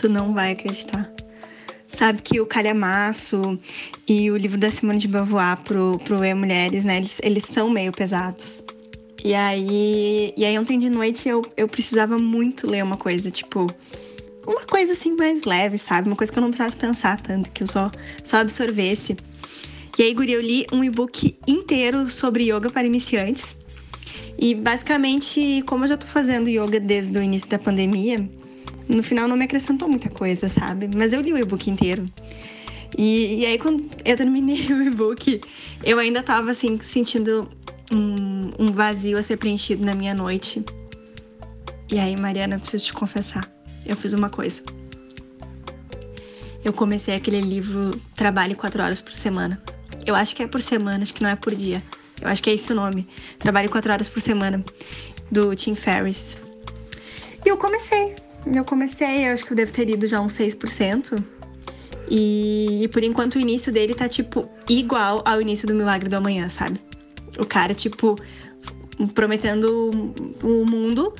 tu não vai acreditar. Sabe que o calhamaço e o livro da Simone de Beauvoir pro, pro E Mulheres, né? Eles, eles são meio pesados. E aí, e aí ontem de noite eu, eu precisava muito ler uma coisa, tipo, uma coisa assim mais leve, sabe? Uma coisa que eu não precisasse pensar tanto, que eu só, só absorvesse. E aí, Guri, eu li um e-book inteiro sobre yoga para iniciantes. E basicamente, como eu já tô fazendo yoga desde o início da pandemia, no final não me acrescentou muita coisa, sabe? Mas eu li o e-book inteiro. E, e aí, quando eu terminei o e-book, eu ainda tava assim, sentindo um, um vazio a ser preenchido na minha noite. E aí, Mariana, eu preciso te confessar. Eu fiz uma coisa. Eu comecei aquele livro Trabalhe quatro horas por semana. Eu acho que é por semana, acho que não é por dia. Eu acho que é esse o nome. Trabalhe quatro horas por semana, do Tim Ferriss. E eu comecei. Eu comecei, eu acho que eu devo ter lido já uns 6%. E, e por enquanto o início dele tá, tipo, igual ao início do Milagre do Amanhã, sabe? O cara, tipo, prometendo o mundo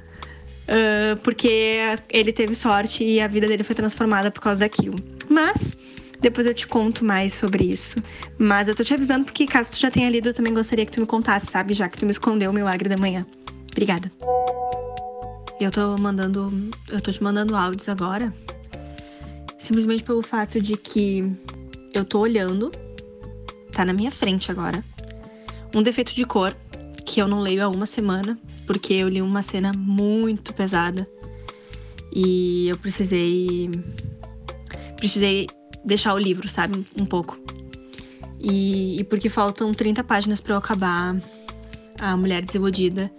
uh, porque ele teve sorte e a vida dele foi transformada por causa daquilo. Mas depois eu te conto mais sobre isso. Mas eu tô te avisando porque caso tu já tenha lido, eu também gostaria que tu me contasse, sabe? Já que tu me escondeu o milagre da manhã. Obrigada. Eu tô mandando. Eu tô te mandando áudios agora. Simplesmente pelo fato de que eu tô olhando. Tá na minha frente agora um defeito de cor que eu não leio há uma semana, porque eu li uma cena muito pesada e eu precisei precisei deixar o livro, sabe, um pouco. E, e porque faltam 30 páginas para eu acabar a Mulher Desiludida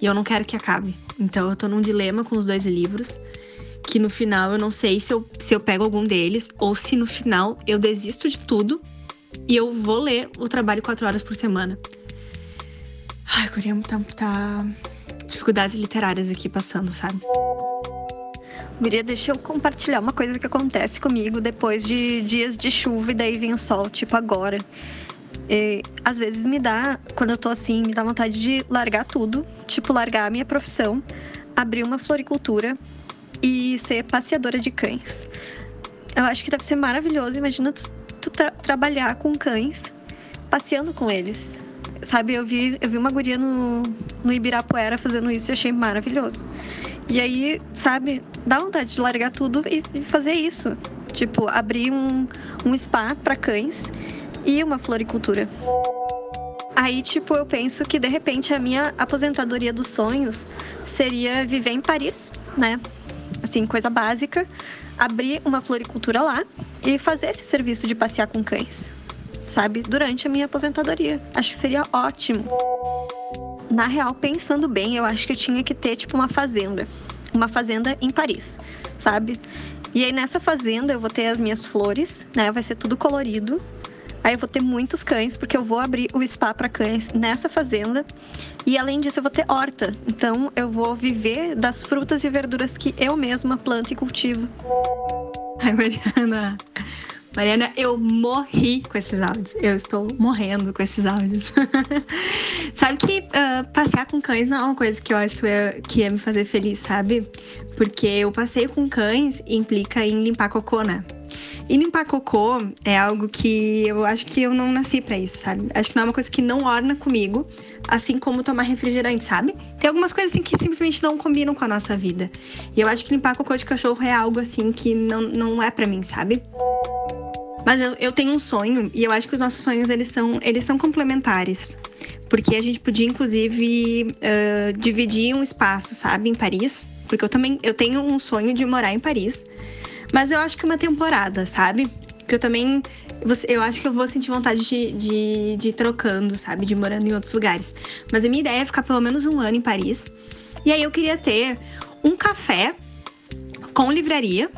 e eu não quero que acabe. Então eu tô num dilema com os dois livros, que no final eu não sei se eu, se eu pego algum deles ou se no final eu desisto de tudo e eu vou ler o trabalho quatro horas por semana. Ai, Guria, tá, tá dificuldades literárias aqui passando, sabe? Guria, deixa eu compartilhar uma coisa que acontece comigo depois de dias de chuva e daí vem o sol, tipo agora. E, às vezes me dá, quando eu tô assim, me dá vontade de largar tudo, tipo largar a minha profissão, abrir uma floricultura e ser passeadora de cães. Eu acho que deve ser maravilhoso. Imagina tu muito tra trabalhar com cães, passeando com eles. Sabe, eu vi, eu vi uma guria no, no Ibirapuera fazendo isso e achei maravilhoso. E aí, sabe, dá vontade de largar tudo e, e fazer isso. Tipo, abrir um, um spa para cães e uma floricultura. Aí, tipo, eu penso que de repente a minha aposentadoria dos sonhos seria viver em Paris, né? Assim, coisa básica, abrir uma floricultura lá e fazer esse serviço de passear com cães, sabe? Durante a minha aposentadoria. Acho que seria ótimo. Na real, pensando bem, eu acho que eu tinha que ter, tipo, uma fazenda. Uma fazenda em Paris, sabe? E aí nessa fazenda eu vou ter as minhas flores, né? Vai ser tudo colorido. Aí eu vou ter muitos cães, porque eu vou abrir o spa para cães nessa fazenda. E além disso, eu vou ter horta. Então eu vou viver das frutas e verduras que eu mesma planto e cultivo. Ai, Mariana. Mariana, eu morri com esses áudios. Eu estou morrendo com esses áudios. sabe que uh, passear com cães não é uma coisa que eu acho que ia, que ia me fazer feliz, sabe? Porque o passeio com cães implica em limpar cocô, né? E limpar cocô é algo que eu acho que eu não nasci para isso, sabe? Acho que não é uma coisa que não orna comigo, assim como tomar refrigerante, sabe? Tem algumas coisas assim que simplesmente não combinam com a nossa vida. E eu acho que limpar cocô de cachorro é algo assim que não, não é para mim, sabe? Mas eu, eu tenho um sonho e eu acho que os nossos sonhos eles são, eles são complementares. Porque a gente podia, inclusive, uh, dividir um espaço, sabe, em Paris. Porque eu também eu tenho um sonho de morar em Paris. Mas eu acho que uma temporada, sabe? Que eu também. Eu acho que eu vou sentir vontade de, de, de ir trocando, sabe? De morando em outros lugares. Mas a minha ideia é ficar pelo menos um ano em Paris. E aí eu queria ter um café com livraria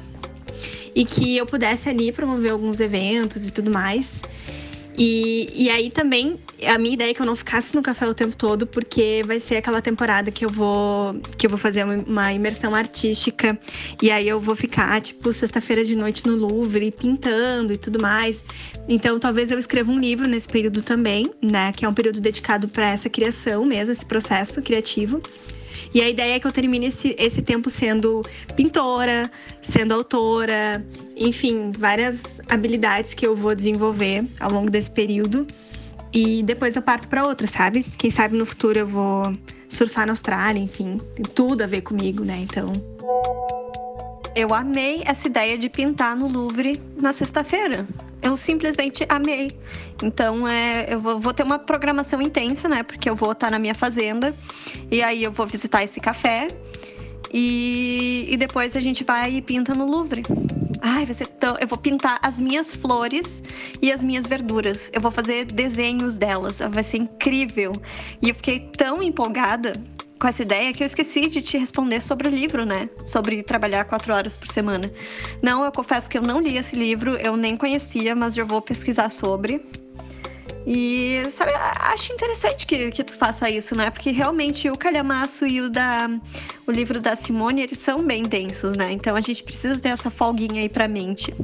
e que eu pudesse ali promover alguns eventos e tudo mais. E, e aí também, a minha ideia é que eu não ficasse no café o tempo todo, porque vai ser aquela temporada que eu vou que eu vou fazer uma imersão artística. E aí eu vou ficar, tipo, sexta-feira de noite no Louvre, pintando e tudo mais. Então talvez eu escreva um livro nesse período também, né? Que é um período dedicado para essa criação mesmo, esse processo criativo. E a ideia é que eu termine esse, esse tempo sendo pintora, sendo autora, enfim, várias habilidades que eu vou desenvolver ao longo desse período. E depois eu parto para outra, sabe? Quem sabe no futuro eu vou surfar na Austrália, enfim, tem tudo a ver comigo, né? Então. Eu amei essa ideia de pintar no Louvre na sexta-feira. Eu simplesmente amei. Então, é, eu vou, vou, ter uma programação intensa, né? Porque eu vou estar na minha fazenda e aí eu vou visitar esse café e, e depois a gente vai e pinta no Louvre. Ai, vai ser tão. Eu vou pintar as minhas flores e as minhas verduras. Eu vou fazer desenhos delas. Vai ser incrível. E eu fiquei tão empolgada com essa ideia que eu esqueci de te responder sobre o livro, né? Sobre trabalhar quatro horas por semana. Não, eu confesso que eu não li esse livro, eu nem conhecia, mas já vou pesquisar sobre. E, sabe, acho interessante que, que tu faça isso, né? Porque realmente o calhamaço e o da o livro da Simone, eles são bem densos, né? Então a gente precisa ter essa folguinha aí pra mente.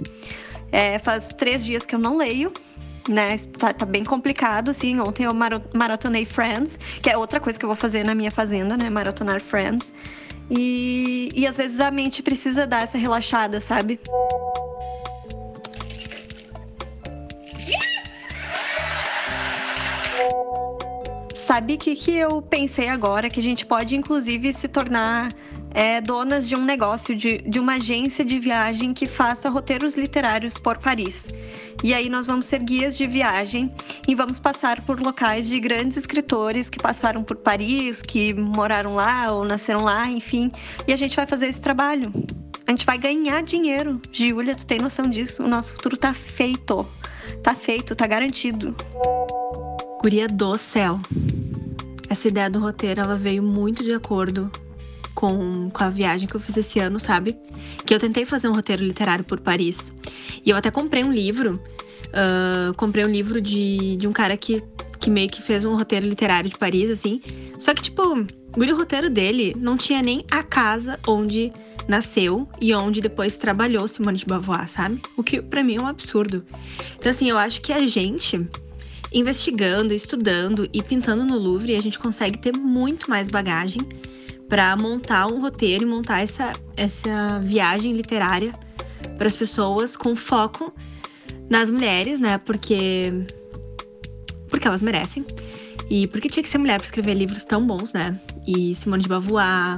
É, faz três dias que eu não leio, né? Tá, tá, bem complicado, assim. Ontem eu maratonei Friends, que é outra coisa que eu vou fazer na minha fazenda, né? Maratonar Friends. E, e às vezes a mente precisa dar essa relaxada, sabe? Sabe o que, que eu pensei agora? Que a gente pode, inclusive, se tornar é, donas de um negócio, de, de uma agência de viagem que faça roteiros literários por Paris. E aí nós vamos ser guias de viagem e vamos passar por locais de grandes escritores que passaram por Paris, que moraram lá ou nasceram lá, enfim. E a gente vai fazer esse trabalho. A gente vai ganhar dinheiro. Giulia, tu tem noção disso? O nosso futuro tá feito. Tá feito, tá garantido. Guria do céu. Essa ideia do roteiro, ela veio muito de acordo com, com a viagem que eu fiz esse ano, sabe? Que eu tentei fazer um roteiro literário por Paris. E eu até comprei um livro. Uh, comprei um livro de, de um cara que, que meio que fez um roteiro literário de Paris, assim. Só que, tipo, o roteiro dele não tinha nem a casa onde nasceu e onde depois trabalhou Simone de Beauvoir, sabe? O que para mim é um absurdo. Então, assim, eu acho que a gente investigando, estudando e pintando no Louvre, a gente consegue ter muito mais bagagem para montar um roteiro e montar essa, essa viagem literária para as pessoas com foco nas mulheres, né? Porque porque elas merecem. E porque tinha que ser mulher para escrever livros tão bons, né? E Simone de Beauvoir,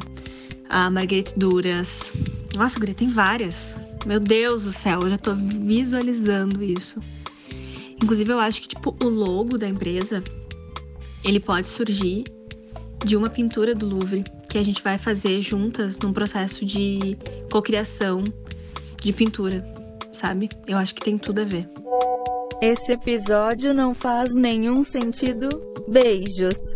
a Marguerite Duras. Nossa, Guria, tem várias. Meu Deus do céu, eu já tô visualizando isso. Inclusive, eu acho que, tipo, o logo da empresa, ele pode surgir de uma pintura do Louvre que a gente vai fazer juntas num processo de cocriação de pintura, sabe? Eu acho que tem tudo a ver. Esse episódio não faz nenhum sentido. Beijos.